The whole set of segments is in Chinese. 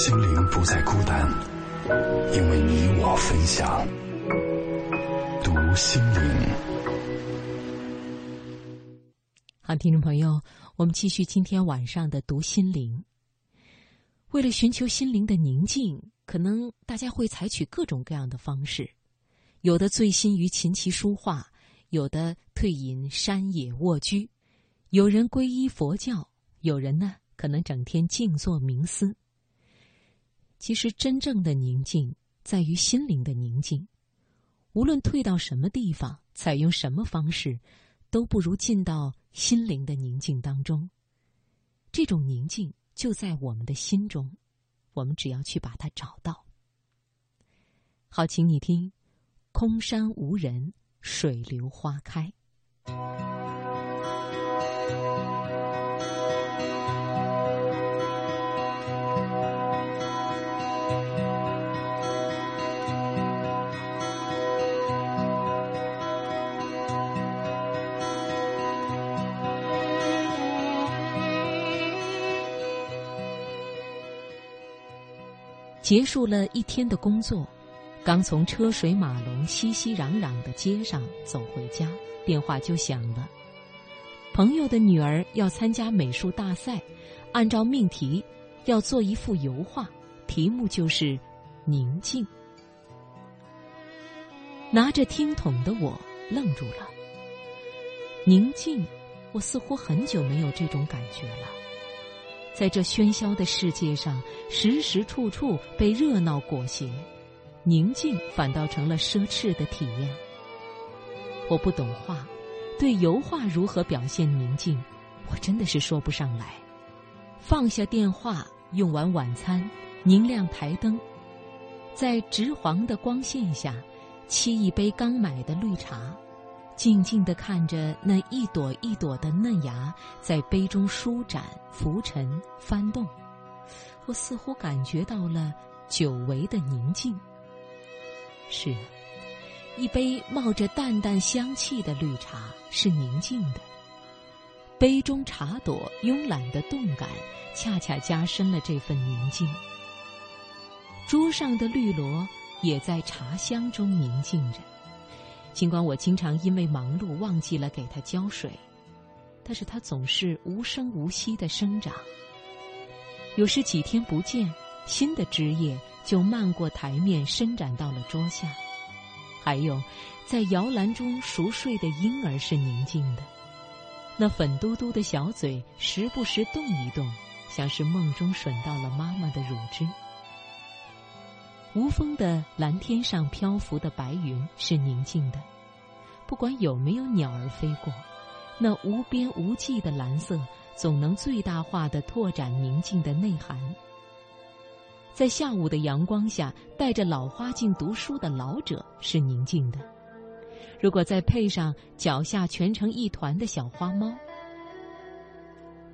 心灵不再孤单，因为你我分享。读心灵。好，听众朋友，我们继续今天晚上的读心灵。为了寻求心灵的宁静，可能大家会采取各种各样的方式，有的醉心于琴棋书画，有的退隐山野卧居，有人皈依佛教，有人呢可能整天静坐冥思。其实，真正的宁静在于心灵的宁静。无论退到什么地方，采用什么方式，都不如进到心灵的宁静当中。这种宁静就在我们的心中，我们只要去把它找到。好，请你听：空山无人，水流花开。结束了一天的工作，刚从车水马龙、熙熙攘攘的街上走回家，电话就响了。朋友的女儿要参加美术大赛，按照命题要做一幅油画，题目就是“宁静”。拿着听筒的我愣住了。宁静，我似乎很久没有这种感觉了。在这喧嚣的世界上，时时处处被热闹裹挟，宁静反倒成了奢侈的体验。我不懂画，对油画如何表现宁静，我真的是说不上来。放下电话，用完晚餐，拧亮台灯，在直黄的光线下，沏一杯刚买的绿茶。静静地看着那一朵一朵的嫩芽在杯中舒展、浮沉、翻动，我似乎感觉到了久违的宁静。是啊，一杯冒着淡淡香气的绿茶是宁静的，杯中茶朵慵懒的动感，恰恰加深了这份宁静。桌上的绿萝也在茶香中宁静着。尽管我经常因为忙碌忘记了给它浇水，但是它总是无声无息的生长。有时几天不见，新的枝叶就漫过台面，伸展到了桌下。还有，在摇篮中熟睡的婴儿是宁静的，那粉嘟嘟的小嘴时不时动一动，像是梦中吮到了妈妈的乳汁。无风的蓝天上漂浮的白云是宁静的，不管有没有鸟儿飞过，那无边无际的蓝色总能最大化的拓展宁静的内涵。在下午的阳光下，戴着老花镜读书的老者是宁静的。如果再配上脚下蜷成一团的小花猫，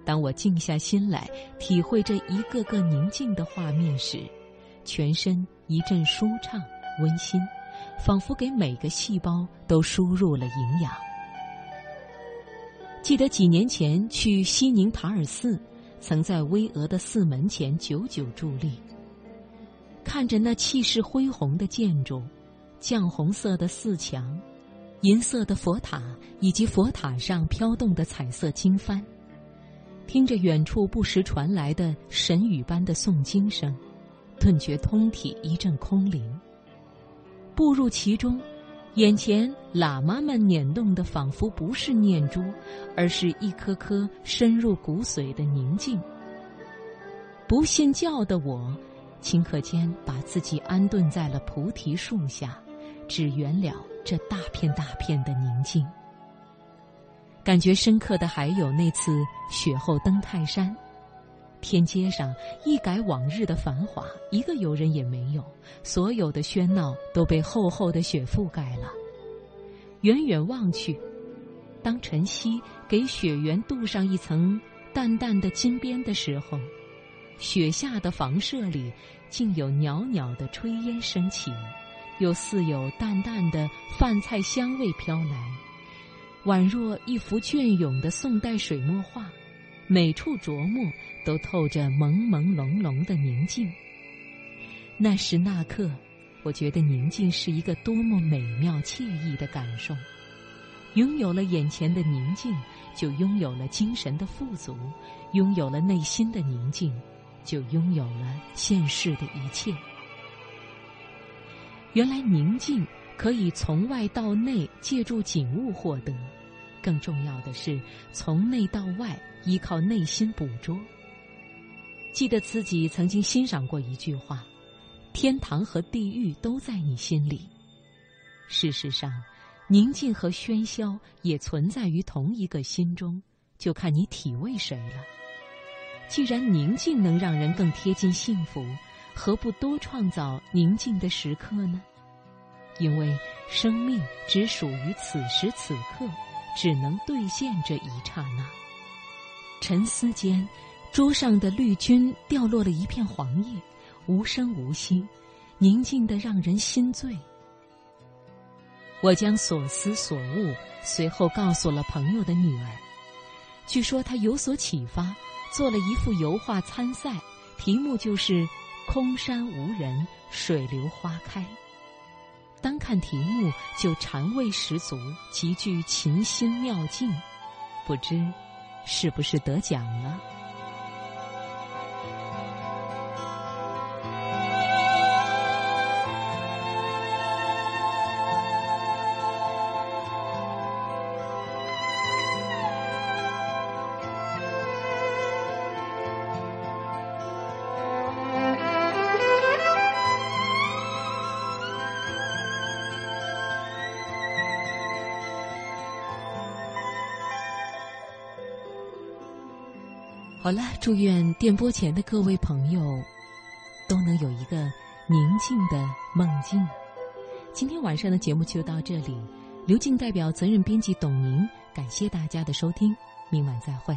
当我静下心来体会这一个个宁静的画面时，全身。一阵舒畅、温馨，仿佛给每个细胞都输入了营养。记得几年前去西宁塔尔寺，曾在巍峨的寺门前久久伫立，看着那气势恢宏的建筑、绛红色的寺墙、银色的佛塔以及佛塔上飘动的彩色经幡，听着远处不时传来的神语般的诵经声。顿觉通体一阵空灵。步入其中，眼前喇嘛们捻动的仿佛不是念珠，而是一颗颗深入骨髓的宁静。不信教的我，顷刻间把自己安顿在了菩提树下，只圆了这大片大片的宁静。感觉深刻的还有那次雪后登泰山。天街上一改往日的繁华，一个游人也没有，所有的喧闹都被厚厚的雪覆盖了。远远望去，当晨曦给雪原镀上一层淡淡的金边的时候，雪下的房舍里竟有袅袅的炊烟升起，又似有淡淡的饭菜香味飘来，宛若一幅隽永的宋代水墨画，每处琢磨。都透着朦朦胧胧的宁静，那时那刻，我觉得宁静是一个多么美妙惬意的感受。拥有了眼前的宁静，就拥有了精神的富足；拥有了内心的宁静，就拥有了现世的一切。原来宁静可以从外到内借助景物获得，更重要的是从内到外依靠内心捕捉。记得自己曾经欣赏过一句话：“天堂和地狱都在你心里。”事实上。宁静和喧嚣也存在于同一个心中，就看你体味谁了。既然宁静能让人更贴近幸福，何不多创造宁静的时刻呢？因为生命只属于此时此刻，只能兑现这一刹那。沉思间，桌上的绿菌掉落了一片黄叶，无声无息，宁静的让人心醉。我将所思所悟随后告诉了朋友的女儿，据说她有所启发，做了一幅油画参赛，题目就是“空山无人，水流花开”。单看题目就禅味十足，极具琴心妙境，不知是不是得奖了？好了，祝愿电波前的各位朋友都能有一个宁静的梦境。今天晚上的节目就到这里，刘静代表责任编辑董明，感谢大家的收听，明晚再会。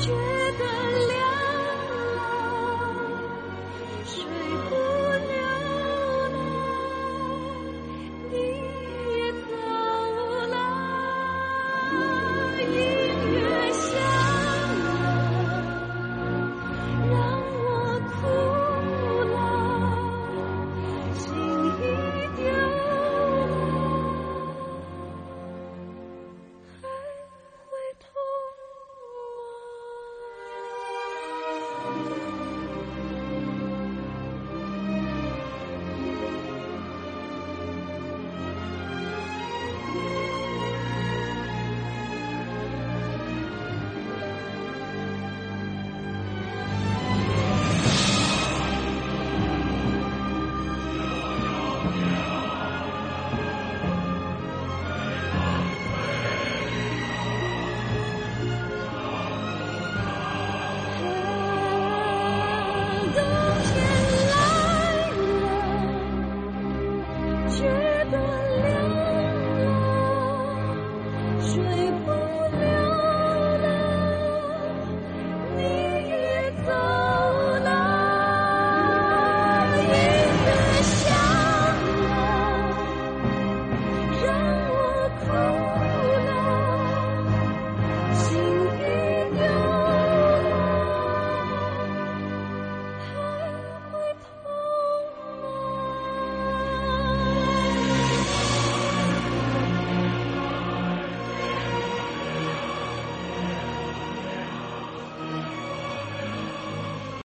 觉。